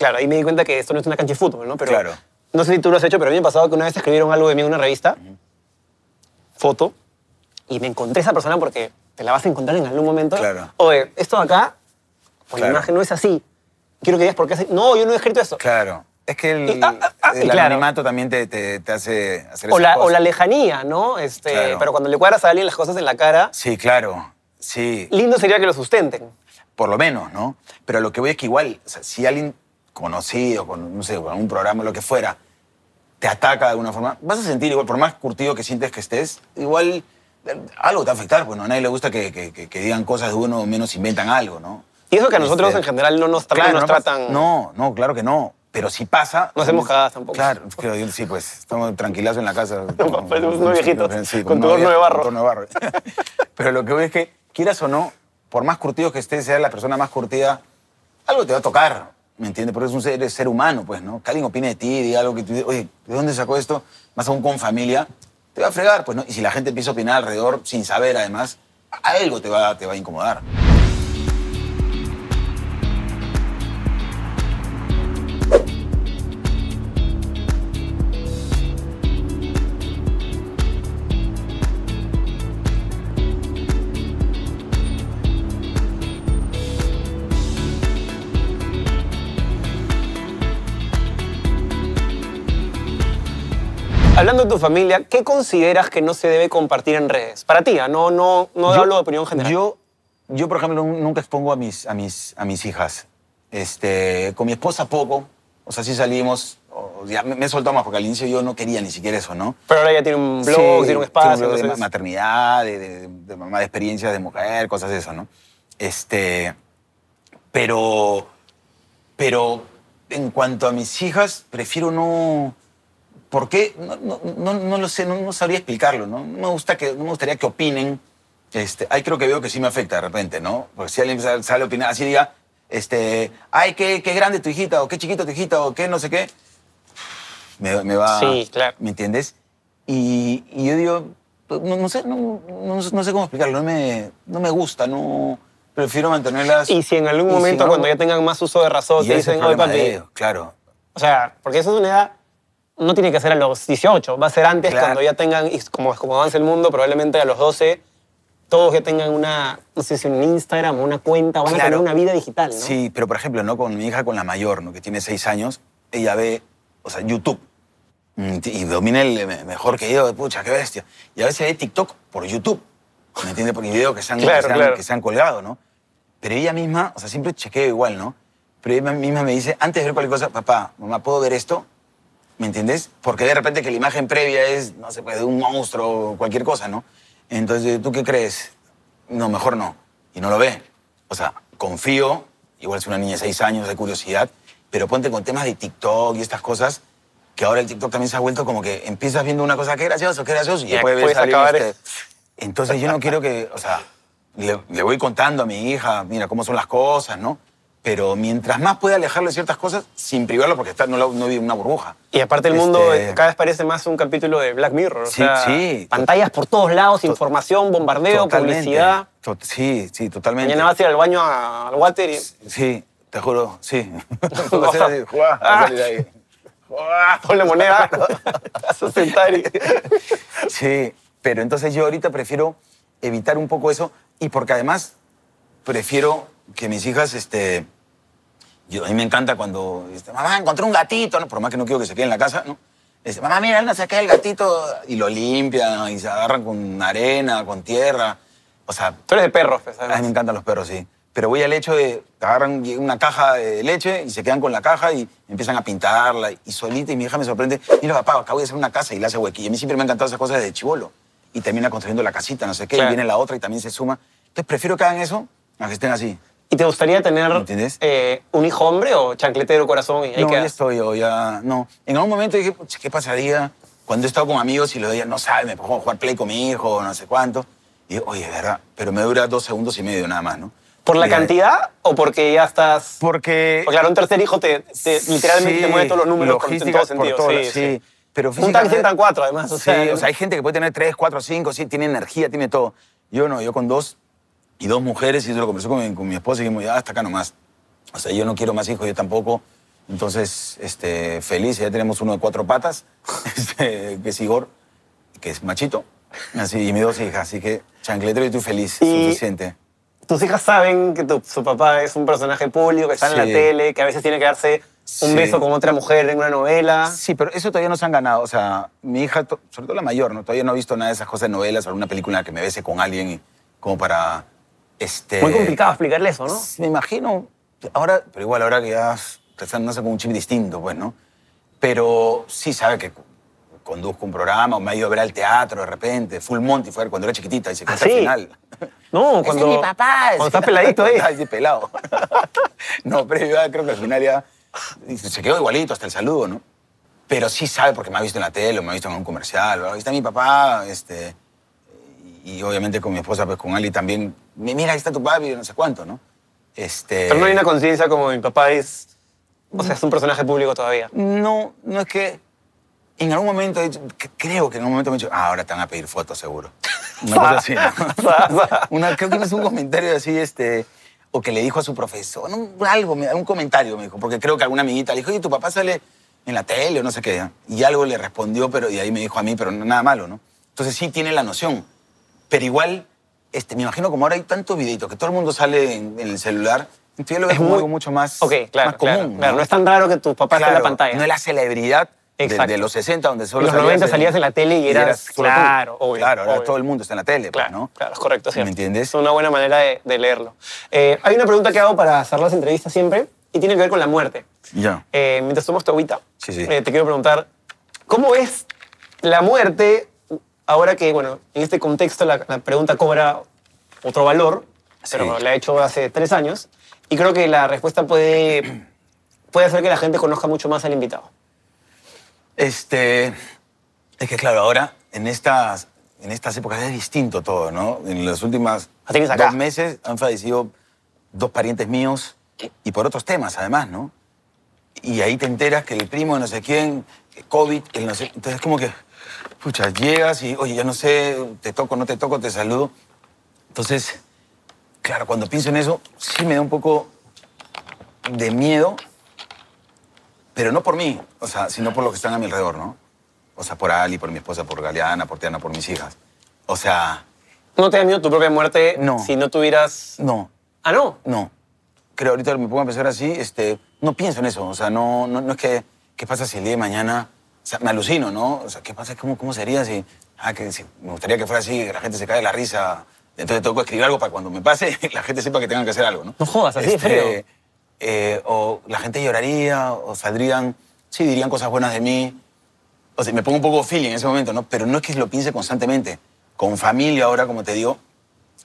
Claro, ahí me di cuenta que esto no es una cancha de fútbol, ¿no? Pero Claro. no sé si tú lo has hecho, pero a mí me ha pasado que una vez escribieron algo de mí en una revista, foto, y me encontré esa persona porque te la vas a encontrar en algún momento. Claro. Oye, esto de acá, por la Claro. imagen no es así. Quiero que digas por qué así. No, yo no he escrito eso. Claro. Es que el, Y- ah, ah, ah, el claro. anonimato también te, te- te hace hacer O esas la, o la lejanía, ¿no? Este, Claro. Pero cuando le cuadras a alguien las cosas en la cara, Sí, claro. Sí, lindo sería que lo sustenten. por lo menos, ¿no? Pero lo que voy es que igual, o sea, si alguien conocido, con, no sé, con un programa, lo que fuera, te ataca de alguna forma, vas a sentir igual, por más curtido que sientes que estés, igual eh, algo te va a afectar, pues ¿no? a nadie le gusta que, que- que- que digan cosas de uno menos inventan algo, ¿no? Y eso que a nosotros Este, en general no nos, Claro, nos no pasa- tratan. No, no, claro que no. Pero si pasa... No hacemos cagadas tampoco. Claro, sí, pues estamos tranquilazo en la casa. *laughs* parecemos unos viejitos, Sí, con como tu horno de barro. con tu horno de barro. Pero lo que voy es que, quieras o no, por más curtido que estés, sea la persona más curtida, algo te va a tocar, ¿me entiendes? Porque es un ser, ser humano, pues, ¿no? Que alguien opine de ti, diga algo que tú oye, ¿de dónde sacó esto? Más aún con familia, te va a fregar, pues, ¿no? Y si la gente empieza a opinar alrededor sin saber, además, algo te va, te va a incomodar. Tu familia, ¿qué consideras que no se debe compartir en redes? Para ti, ¿ah? no, no, no Yo- hablo de opinión general. Yo, yo, por ejemplo, nun- nunca expongo a mis, a mis, a mis hijas. Este, con mi esposa poco. O sea, sí salimos. o- ya me, me he soltado más porque al inicio yo no quería ni siquiera eso, ¿no? Pero ahora ya tiene un blog, Sí, tiene un espacio. blog de entonces- ma- maternidad, de, de, de mamá de experiencias de mujer, cosas de eso, ¿no? Este, pero, pero en cuanto a mis hijas, prefiero no... ¿Por qué? No, no, no, no lo sé, no, no sabría explicarlo, ¿no? No me, gusta que, no me gustaría que opinen. Este, ahí creo que veo que sí me afecta de repente, ¿no? Porque si alguien sale, a opinar, así diga, este, ay, qué, qué grande tu hijita, o qué chiquito tu hijita, o qué no sé qué, me, me va... Sí, claro. ¿Me entiendes? Y, y yo digo, pues, no, no sé, no, no- no sé cómo explicarlo, no me, no me gusta, no... Prefiero mantenerlas... Y si en algún si momento, no- cuando ya tengan más uso de razón, te dicen, oye, papi. ellos, claro. O sea, porque eso es una edad. No tiene que ser a los 18, va a ser antes, Claro. cuando ya tengan, como, como avanza el mundo, probablemente a los 12, todos ya tengan una, no sé si un Instagram o una cuenta, van a tener una vida digital, ¿no? Sí, pero por ejemplo, ¿no? con mi hija, con la mayor, ¿no? que tiene seis años, ella ve, o sea, YouTube. Mm, Y domina el me- mejor que yo, pucha, qué bestia. Y a veces ve TikTok por YouTube. ¿Me entiendes? Por videos que se han, Claro, que claro. que se han colgado, ¿no? Pero ella misma, o sea, siempre chequeo igual, ¿no? Pero ella misma me dice, antes de ver cualquier cosa, papá, mamá, ¿puedo ver esto? ¿Me entiendes? Porque de repente que la imagen previa es, no sé, pues, de un monstruo o cualquier cosa, ¿no? Entonces, ¿tú qué crees? No, mejor no. Y no lo ve. O sea, confío, igual es una niña de seis años, de curiosidad, pero ponte con temas de TikTok y estas cosas, que ahora el TikTok también se ha vuelto como que empiezas viendo una cosa, qué gracioso, qué gracioso, y Y después ves acabar este- es- Entonces yo no quiero que, o sea, le, le voy contando a mi hija, mira, cómo son las cosas, ¿no? Pero mientras más pueda alejarle de ciertas cosas, sin privarlo, porque está, no, no vive una burbuja. Y aparte el mundo Este- cada vez parece más un capítulo de Black Mirror. o Sí, sea, sí. Pantallas por todos lados, información, bombardeo, Totalmente. publicidad. To- Sí, sí, totalmente. Mañana vas a ir al baño a- al water y... Sí, te juro, sí. No. *laughs* *laughs* Va a ser así, ¡juá! Va a salir ahí. ¡Juá! *laughs* Doble moneda. Vas a sentar y... Sí, pero entonces yo ahorita prefiero evitar un poco eso y porque además prefiero que mis hijas, este, yo, a mí me encanta cuando, este, mamá, encontré un gatito, ¿no? por más que no quiero que se quede en la casa, ¿no? Este, mamá, mira, no se queda el gatito y lo limpian y se agarran con arena, con tierra. O sea, Tú eres de perros, pues, a mí me encantan los perros, sí. Pero voy al hecho de agarran una caja de leche y se quedan con la caja y empiezan a pintarla. Y solita, y mi hija me sorprende, mira papá, acabo de hacer una casa y le hace huequillo. A mí siempre me han encantado esas cosas desde chivolo. Y termina construyendo la casita, no sé qué, Claro. y viene la otra y también se suma. Entonces prefiero que hagan eso a que estén así. ¿Y te gustaría tener ¿Entiendes? eh, un hijo hombre o chancletero corazón? Y ahí no, ya estoy, o ya, no. En algún momento dije, "Pucha, ¿qué pasaría cuando he estado con amigos y los días no sabe, me pongo a jugar play con mi hijo, no sé cuánto? Y digo, oye, verdad, pero me dura dos segundos y medio nada más, ¿no? ¿Por la Y ya- cantidad o porque ya estás...? Porque... Porque claro, un tercer hijo te, te- literalmente Sí, te mueve todos los números con- en logística todo por sentido. todo, sí, sí. sí. Pero Un físicamente- entran cuatro, además. O sí, sea, o sea, hay gente que puede tener tres, cuatro, cinco, sí, tiene energía, tiene todo. Yo no, yo con dos y dos mujeres, y eso lo conversé con mi, con mi esposa y dijimos, ya, hasta acá nomás. O sea, yo no quiero más hijos, yo tampoco. Entonces, este, feliz, ya tenemos uno de cuatro patas, *laughs* este, que es Igor, que es machito, así, y mis dos hijas, así que chancletero y estoy feliz, Y- suficiente. tus hijas saben que tu- su papá es un personaje público, que está en la Sí. tele, que a veces tiene que darse un Sí. beso con otra mujer en una novela. Sí, pero eso todavía no se han ganado. O sea, mi hija, sobre todo la mayor, ¿no? Todavía no ha visto nada de esas cosas de novelas o alguna película en la que me bese con alguien y- como para... Este, Muy complicado explicarle eso, ¿no? Me imagino, ahora, pero igual ahora que ya están, no sé, con un chip distinto, pues, ¿no? Pero sí sabe que conduzco un programa o me ha ido a ver al teatro de repente. Full Monty fue cuando era chiquitita y se ¿Ah, cuenta sí? al final. No, cuando... es mi papá. Cuando estás peladito, *laughs* ¿eh? Sí, pelado. *laughs* no, pero yo creo que al final ya se quedó igualito hasta el saludo, ¿no? Pero sí sabe porque me ha visto en la tele o me ha visto en un comercial. o, Ahí está mi papá, este... Y obviamente con mi esposa, pues con Ali también. "Mi- Mira, ahí está tu papi, no sé cuánto, ¿no? Este... Pero no hay una conciencia como mi papá es... O sea, es un personaje público todavía. No, no es que... En algún momento, he dicho- creo que en algún momento me he dicho, ah, ahora te van a pedir fotos, seguro. Una cosa así, ¿no? *laughs* Una, creo que no es un comentario así, este, o que le dijo a su profesor, no, algo, algún comentario me dijo, porque creo que alguna amiguita le dijo, oye, tu papá sale en la tele o no sé qué. Y algo le respondió, pero y ahí me dijo a mí, pero no- nada malo, ¿no? Entonces sí tiene la noción. Pero igual, este, me imagino como ahora hay tantos videitos que todo el mundo sale en, en el celular, entonces yo lo veo Es como muy- algo mucho más, claro, más común. claro, claro. No es tan raro que tu papá esté en la pantalla. No es la celebridad de, los 60, donde solo los salías 90 salías en la tele y eras- claro, obvio, Claro, ahora obvio. todo el mundo está en la tele, pues, Claro, ¿no? claro, es correcto, sí. ¿Me entiendes? Es una buena manera de, de leerlo. Eh, hay una pregunta que hago para cerrar las entrevistas siempre y tiene que ver con la muerte. Ya. Eh, mientras tomas tu agüita, Sí, sí. eh, te quiero preguntar, ¿cómo es la muerte ahora que, bueno, en este contexto la, la pregunta cobra otro valor, pero Sí. la he hecho hace tres años y creo que la respuesta puede, puede hacer que la gente conozca mucho más al invitado. Este, es que claro, ahora en estas, en estas épocas es distinto todo, ¿no? En las últimas es dos meses han fallecido dos parientes míos y por otros temas además, ¿no? Y ahí te enteras que el primo de no sé quién, COVID, el no sé... Entonces como que, pucha, llegas y, oye, ya no sé, te toco, no te toco, te saludo. Entonces, claro, cuando pienso en eso, sí me da un poco de miedo, pero no por mí, o sea, sino por los que están a mi alrededor, ¿no? O sea, por Ali, por mi esposa, por Galeana, por Tiana, por mis hijas. O sea, ¿No te da miedo tu propia muerte No. si no tuvieras... no, Ah, no. no. Creo ahorita me pongo a pensar así, este, no pienso en eso. O sea, no, no, no es que, ¿qué pasa si el día de mañana, o sea, me alucino, ¿no? O sea, ¿qué pasa? ¿Cómo, cómo sería si, ah, que si- me gustaría que fuera así, que la gente se cae de la risa, entonces tengo que escribir algo para cuando me pase, *laughs* la gente sepa que tengan que hacer algo, ¿no? No jodas, así de feo. eh, o la gente lloraría, o saldrían, sí, dirían cosas buenas de mí. O sea, me pongo un poco feeling en ese momento, ¿no? Pero no es que lo piense constantemente. Con familia ahora, como te digo,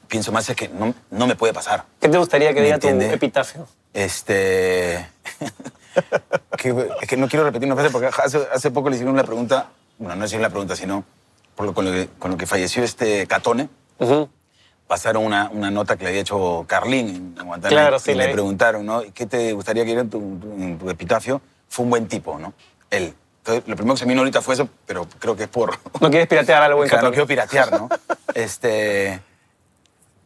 pienso más es que no, no me puede pasar. ¿Qué te gustaría que ¿Me diga tu epitafio? Este. *laughs* que, es que no quiero repetir una frase porque hace, hace poco le hicieron una pregunta. Bueno, no hicieron la pregunta, sino por lo, con, lo que, con lo que falleció este Catone. Pasaron una, una nota que le había hecho Carlín en Guantánamo. Claro, sí, y le preguntaron, ¿no? ¿Qué te gustaría que en tu, en tu epitafio? Fue un buen tipo, ¿no? Él. Entonces, lo primero que se me vino ahorita fue eso, pero creo que es por... No quieres piratear algo en *laughs* Claro, no quiero piratear, ¿no? *laughs* este...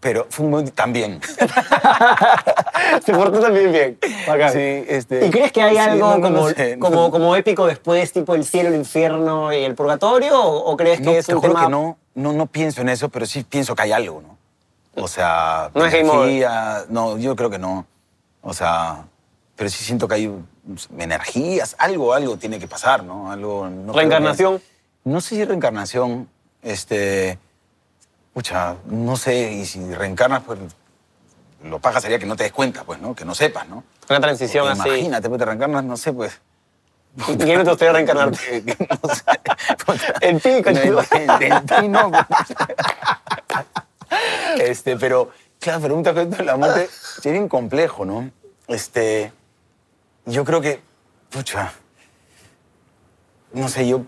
Pero fue un. También. *laughs* Se portó también bien. Bacán. Sí, este- ¿Y crees que hay sí, algo no, no, no como, sé, no. como, como épico después, tipo el cielo, el infierno y el purgatorio? ¿O, o crees que es te un juro tema...? que no, no, no pienso en eso, pero sí pienso que hay algo, ¿no? O sea, No es game over. energía, no, yo creo que no. O sea, pero sí siento que hay energías, algo, algo tiene que pasar, ¿no? Algo, que- ¿Reencarnación? no sé si reencarnación, este, pucha, no sé, y si reencarnas, pues lo paja sería que no te des cuenta, pues, ¿no? Que no sepas, ¿no? Una transición Porque así. Imagínate, pues te reencarnas, no sé, pues. ¿Y ¿Quién no te gustaría reencarnarte? *laughs* no sé. *laughs* En ti, conchudo. en, ti no. *laughs* este, pero, claro, pregunta que esto de la muerte es bien complejo, ¿no? Este, yo creo que, pucha, no sé, yo,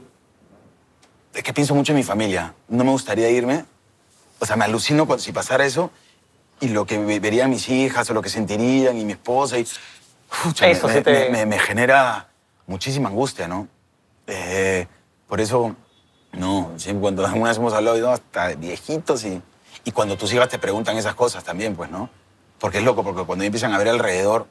es que pienso mucho en mi familia. No me gustaría irme. O sea, me alucino cuando, si pasara eso y lo que ve- verían mis hijas o lo que sentirían y mi esposa. Y, Eso me, sí te- me- me- me genera muchísima angustia, ¿no? Eh, por eso, no, siempre cuando alguna vez hemos hablado, ¿no? hasta viejitos y, y cuando tus hijas te preguntan esas cosas también, pues, ¿no? Porque es loco, porque cuando empiezan a ver alrededor,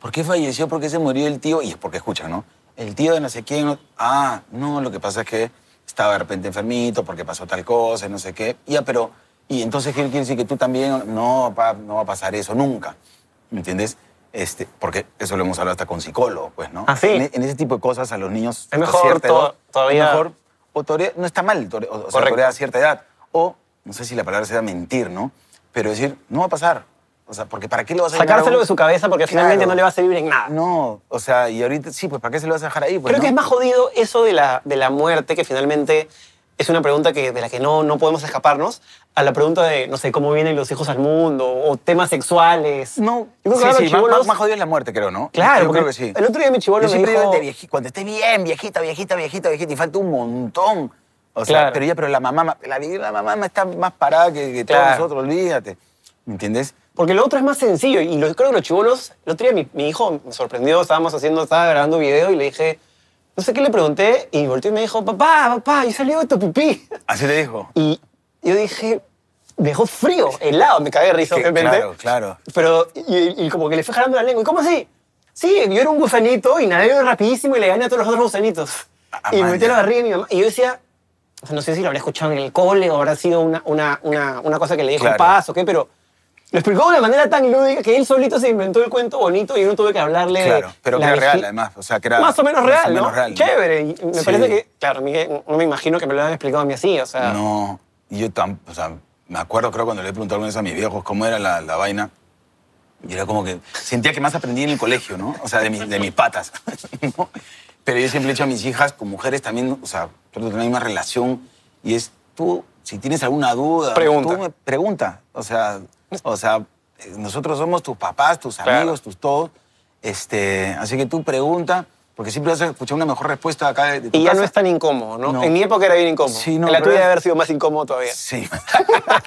¿por qué falleció? ¿Por qué se murió el tío? Y es porque escuchan, ¿no? El tío de no sé quién, ah, no, lo que pasa es que estaba de repente enfermito porque pasó tal cosa y no sé qué. Ya, pero, y entonces ¿qué quiere decir que tú también, no, pa, no va a pasar eso nunca, ¿me entiendes? Este, porque eso lo hemos hablado hasta con psicólogos, pues, ¿no? ¿Ah, sí? En, en ese tipo de cosas a los niños Es mejor to- edad, todavía- es mejor, o todavía, no está mal, o, o sea, a cierta edad. O, no sé si la palabra sea mentir, ¿no? Pero decir, no va a pasar. O sea, porque ¿para qué lo vas a Sacárselo de su cabeza porque finalmente no le va a servir en nada. No, o sea, y ahorita sí, pues ¿para qué se lo vas a dejar ahí? Pues, Creo no? que es más jodido eso de la, de la muerte, que finalmente es una pregunta que, de la que no, no podemos escaparnos, a la pregunta de, no sé, cómo vienen los hijos al mundo, o temas sexuales. No, Yo creo que sí, ahora sí, más, chibolos- más, más jodido es la muerte, creo, ¿no? Claro, Yo creo que sí. el otro día mi chibolo Yo me dijo... de vieji- cuando esté bien, viejita, viejita, viejita, viejita, y falta un montón. O sea, Claro. pero ya, pero la mamá, la, la mamá está más parada que, que todos nosotros, olvídate. ¿Me entiendes? Porque lo otro es más sencillo. Y lo, creo que los chivolos, el otro día mi, mi hijo me sorprendió, estábamos haciendo, estaba grabando video y le dije, no sé qué le pregunté, y volteó y me dijo, papá, papá, y salió esto pipí. Así te dijo. Y yo dije, me dejó frío, helado, me cagué de risa, obviamente. claro, claro. Pero, y, y como que le fue jalando la lengua. ¿Y cómo así? Sí, yo era un gusanito y nadé rapidísimo y le gané a todos los otros gusanitos. Ah, y me metí a la barriga de mi mamá. Y yo decía, o sea, no sé si lo habrá escuchado en el cole o habrá sido una, una, una, una cosa que le dijo Claro. paz o qué, pero lo explicó de una manera tan lúdica que él solito se inventó el cuento bonito y yo no tuve que hablarle Claro, pero que era real, además. O sea, que era... Más o menos real, ¿no? menos real, Chévere. Y me Sí. parece que, claro, Miguel, no me imagino que me lo hayan explicado a mí así, o sea... No, yo tam, o sea, me acuerdo, creo, cuando le he preguntado alguna vez a mis viejos cómo era la, la vaina. Y era como que sentía que más aprendí en el colegio, ¿no? O sea, de, mi- de mis patas. *laughs* ¿no? Pero yo siempre he dicho a mis hijas, con mujeres también, o sea, trato de tener la misma relación. Y es, tú, si tienes alguna duda, Pregunta. tú me pregunta. O sea, o sea, nosotros somos tus papás, tus Claro. amigos, tus todos. Este, así que tú pregunta, porque siempre vas a escuchar una mejor respuesta acá de, de tu Y ya casa. no es tan incómodo, ¿no? No. En mi época era bien incómodo. Sí, no, en la tuya debe haber sido más incómodo todavía. Sí. *laughs*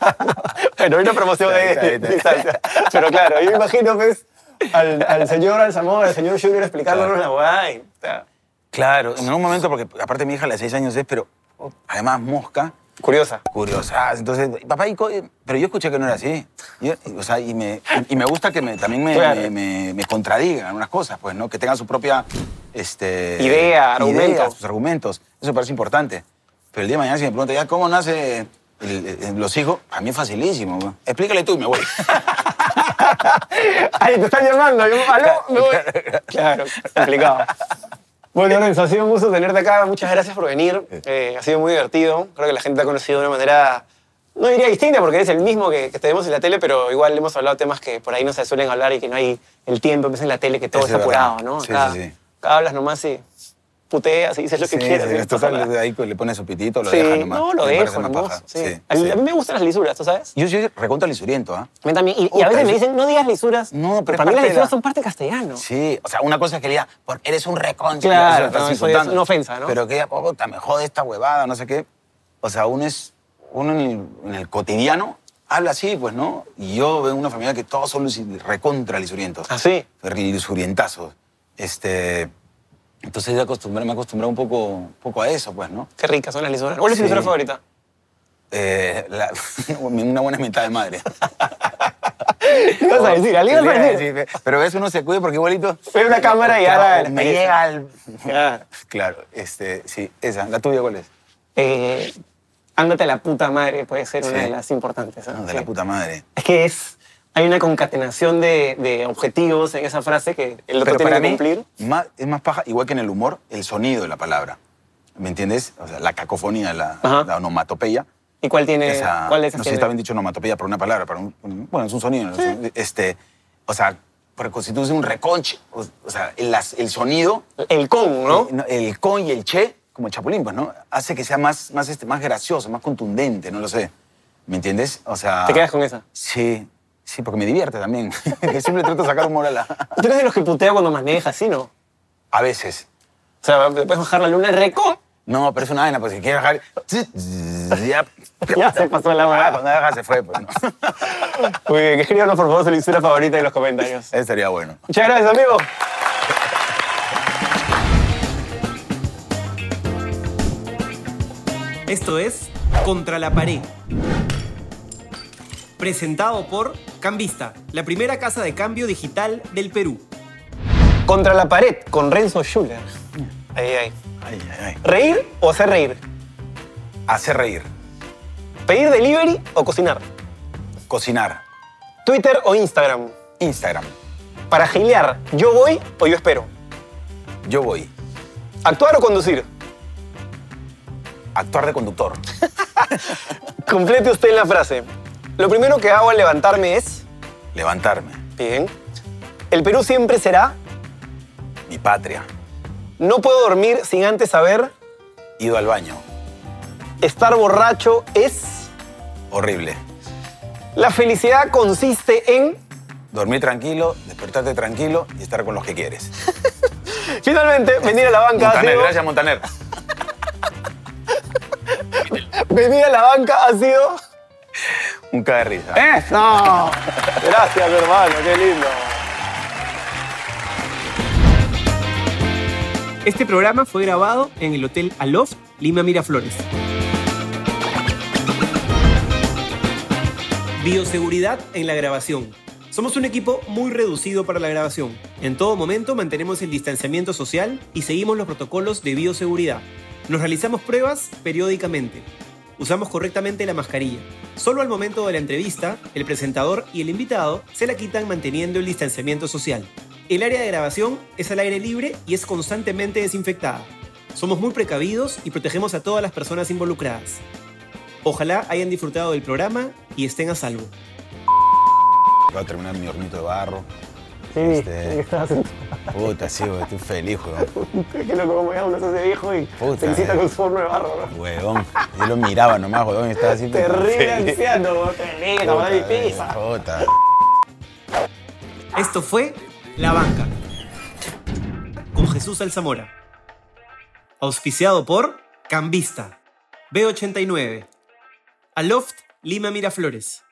*laughs* Bueno, hay una promoción de, está, de distancia. Pero claro, yo me imagino pues, al, al señor Alzamora, al señor Junior explicándonos la guay. Claro, en algún momento, porque aparte mi hija a los seis años es, pero además mosca, curiosa. curiosa. Entonces, papá, ¿y pero yo escuché que no era así. Yo- o sea, y me, y me gusta que me, también me, Claro. me, me- contradigan algunas cosas, pues, ¿no? Que tengan su propia este, Idea, argumentos. sus argumentos. Eso me parece importante. Pero el día de mañana, si me preguntan, ya, ¿cómo nace el- el- los hijos? A mí es facilísimo. Explícale tú y me voy. *laughs* Ay, te están llamando. Yo, ¿Aló? Me voy. Claro, complicado. Bueno, Lorenzo, ha sido un gusto tenerte acá. Muchas gracias por venir. Eh, ha sido muy divertido. Creo que la gente te ha conocido de una manera, no diría distinta, porque eres el mismo que, que tenemos en la tele, pero igual hemos hablado temas que por ahí no se suelen hablar y que no hay el tiempo. Empieza en la tele que todo está es verdad. apurado, ¿no? Sí, Acá, sí, sí. acá hablas nomás y puteas y dices lo que Sí, quieras. sí, ahí le pones su pitito, lo Sí, dejas nomás. no, lo dejo, más hermoso. paja. Sí. A, mí, sí. a mí me gustan las lisuras, ¿tú sabes? Yo soy recontra lisuriento, ¿ah? A mí también. Y, a veces me dicen, no digas lisuras. No, pero para mí las lisuras la- son parte castellano. Sí, o sea, una cosa es que le diga, "Por- eres un reconcha. Claro, estás no, eso es una ofensa, ¿no? Pero que ella, puta, me jode esta huevada, no sé qué. O sea, uno es, uno en el, en el cotidiano habla así, pues, ¿no? Y yo veo una familia que todos son recontra lisurientos. ¿Ah, sí? Lisurientazos. Este, entonces acostumbré, me acostumbré un poco, un poco a eso, pues, ¿no? Qué ricas son las lisuras. ¿Cuál es tu Sí. lisura favorita? Eh, la- *laughs* una buena mitad de madre. *laughs* ¿Qué ibas a decir? ¿Algo ibas a Sí, decir? Pero ves, uno se cuida porque igualito... Ve una *laughs* cámara y ahora... me llega al... Ya. Claro, este, sí, esa. ¿La tuya cuál es? Eh, ándate a la puta madre puede ser una de las importantes. ¿no? De Sí. la puta madre. Es que es... Hay una concatenación de, de objetivos en esa frase que el otro Pero tiene para que cumplir. más- es más paja, igual que en el humor, el sonido de la palabra. ¿Me entiendes? O sea, la cacofonía, la, onomatopeya. ¿Y cuál tiene...? Esa- ¿Cuál no sé si está bien dicho onomatopeya por una palabra, pero un- bueno, es un sonido. ¿no? Este, o sea, dices un reconche, o, o sea, el, sonido, El con, ¿no? eh, el con y el che, como el chapulín, pues, ¿no? Hace que sea más, más, este, más gracioso, más contundente, no lo sé. ¿Me entiendes? O sea... Te quedas con esa. Sí, sí, porque me divierte también. que *laughs* siempre trato de sacar humor a la... Tú eres de los que putea cuando manejas, ¿sí, no? A veces. O sea, te puedes bajar la luna recon. No, pero es una vaina, pues si quieres bajar. Ya, *laughs* Ya se pasó la Ah, mano. Cuando baja se fue, pues. ¿no? *laughs* Muy bien, escríbanos por favor su lisura favorita en los comentarios. Eso sería bueno. Muchas gracias, amigo. Esto es Contra la pared. Presentado por Cambista, la primera casa de cambio digital del Perú. Contra la pared, con Renzo Schuller. Ahí, ahí. Ay, ay, ay. ¿Reír o hacer reír? Hacer reír. ¿Pedir delivery o cocinar? Cocinar. ¿Twitter o Instagram? Instagram. Para gilear, ¿yo voy o yo espero? Yo voy. ¿Actuar o conducir? Actuar de conductor. *laughs* Complete usted la frase. Lo primero que hago al levantarme es... Levantarme. Bien. El Perú siempre será... Mi patria. No puedo dormir sin antes saber... Ido al baño. Estar borracho es... Horrible. La felicidad consiste en... Dormir tranquilo, despertarte tranquilo y estar con los que quieres. *laughs* Finalmente, venir a la banca ha Montaner, sido... gracias Montaner. *laughs* Venir a la banca ha sido... *laughs* Un caga de risa. ¡Eso! *laughs* Gracias, hermano, qué lindo. Este programa fue grabado en el Hotel Aloft, Lima Miraflores. Bioseguridad en la grabación. Somos un equipo muy reducido para la grabación. En todo momento mantenemos el distanciamiento social y seguimos los protocolos de bioseguridad. Nos realizamos pruebas periódicamente. Usamos correctamente la mascarilla. Solo al momento de la entrevista, el presentador y el invitado se la quitan manteniendo el distanciamiento social. El área de grabación es al aire libre y es constantemente desinfectada. Somos muy precavidos y protegemos a todas las personas involucradas. Ojalá hayan disfrutado del programa y estén a salvo. Voy a terminar mi hornito de barro. Sí, Este-. Puta, sí, güey, estoy feliz, weón. *laughs* Qué loco como ya uno se hace viejo y Puta, felicita eh. con su horno de barro, ¿no? Huevón. Yo lo miraba nomás, y estaba así. Terrible feliz. anciano, lindo, Puta, mi pizza. puta. Esto fue La Banca. Con Jesús Alzamora. Auspiciado por Cambista. B89. Aloft Lima Miraflores.